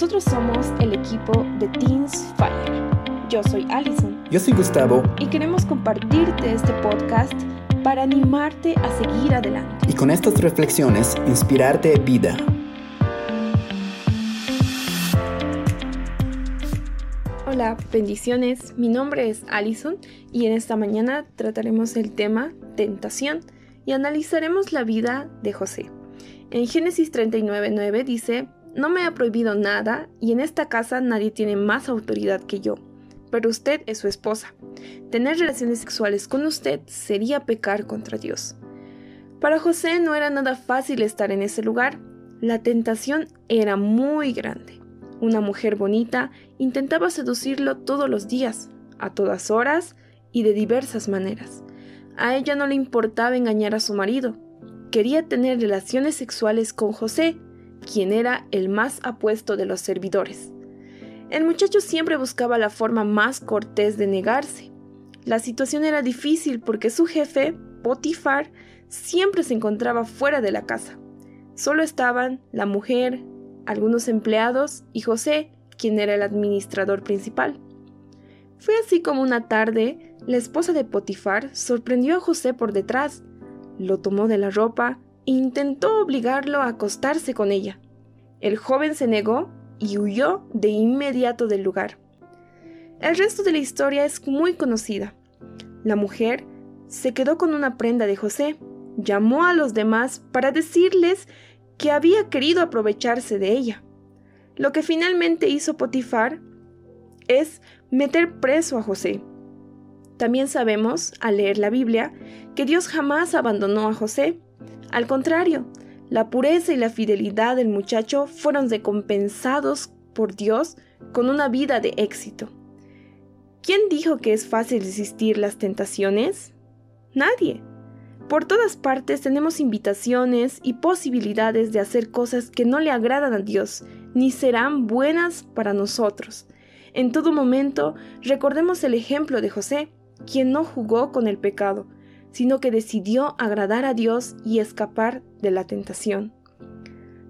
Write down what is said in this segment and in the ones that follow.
Nosotros somos el equipo de Teens Fire. Yo soy Allison. Yo soy Gustavo. Y queremos compartirte este podcast para animarte a seguir adelante. Y con estas reflexiones, inspirarte vida. Hola, bendiciones. Mi nombre es Allison y en esta mañana trataremos el tema tentación y analizaremos la vida de José. En Génesis 39.9 dice, no me ha prohibido nada y en esta casa nadie tiene más autoridad que yo, pero usted es su esposa. Tener relaciones sexuales con usted sería pecar contra Dios. Para José no era nada fácil estar en ese lugar. La tentación era muy grande. Una mujer bonita intentaba seducirlo todos los días, a todas horas y de diversas maneras. A ella no le importaba engañar a su marido. Quería tener relaciones sexuales con José quien era el más apuesto de los servidores. El muchacho siempre buscaba la forma más cortés de negarse. La situación era difícil porque su jefe, Potifar, siempre se encontraba fuera de la casa. Solo estaban la mujer, algunos empleados y José, quien era el administrador principal. Fue así como una tarde, la esposa de Potifar sorprendió a José por detrás, lo tomó de la ropa intentó obligarlo a acostarse con ella. El joven se negó y huyó de inmediato del lugar. El resto de la historia es muy conocida. La mujer se quedó con una prenda de José, llamó a los demás para decirles que había querido aprovecharse de ella. Lo que finalmente hizo Potifar es meter preso a José. También sabemos, al leer la Biblia, que Dios jamás abandonó a José, al contrario, la pureza y la fidelidad del muchacho fueron recompensados por Dios con una vida de éxito. ¿Quién dijo que es fácil resistir las tentaciones? Nadie. Por todas partes tenemos invitaciones y posibilidades de hacer cosas que no le agradan a Dios, ni serán buenas para nosotros. En todo momento, recordemos el ejemplo de José, quien no jugó con el pecado, sino que decidió agradar a Dios y escapar de la tentación.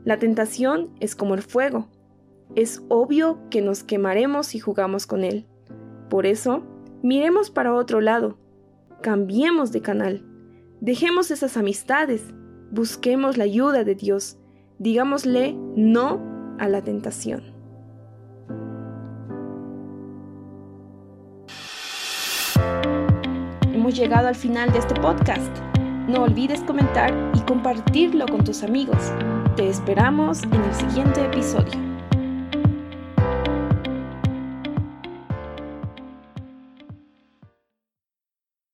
La tentación es como el fuego. Es obvio que nos quemaremos si jugamos con él. Por eso, miremos para otro lado. Cambiemos de canal. Dejemos esas amistades. Busquemos la ayuda de Dios. Digámosle no a la tentación. Llegado al final de este podcast. No olvides comentar y compartirlo con tus amigos. Te esperamos en el siguiente episodio.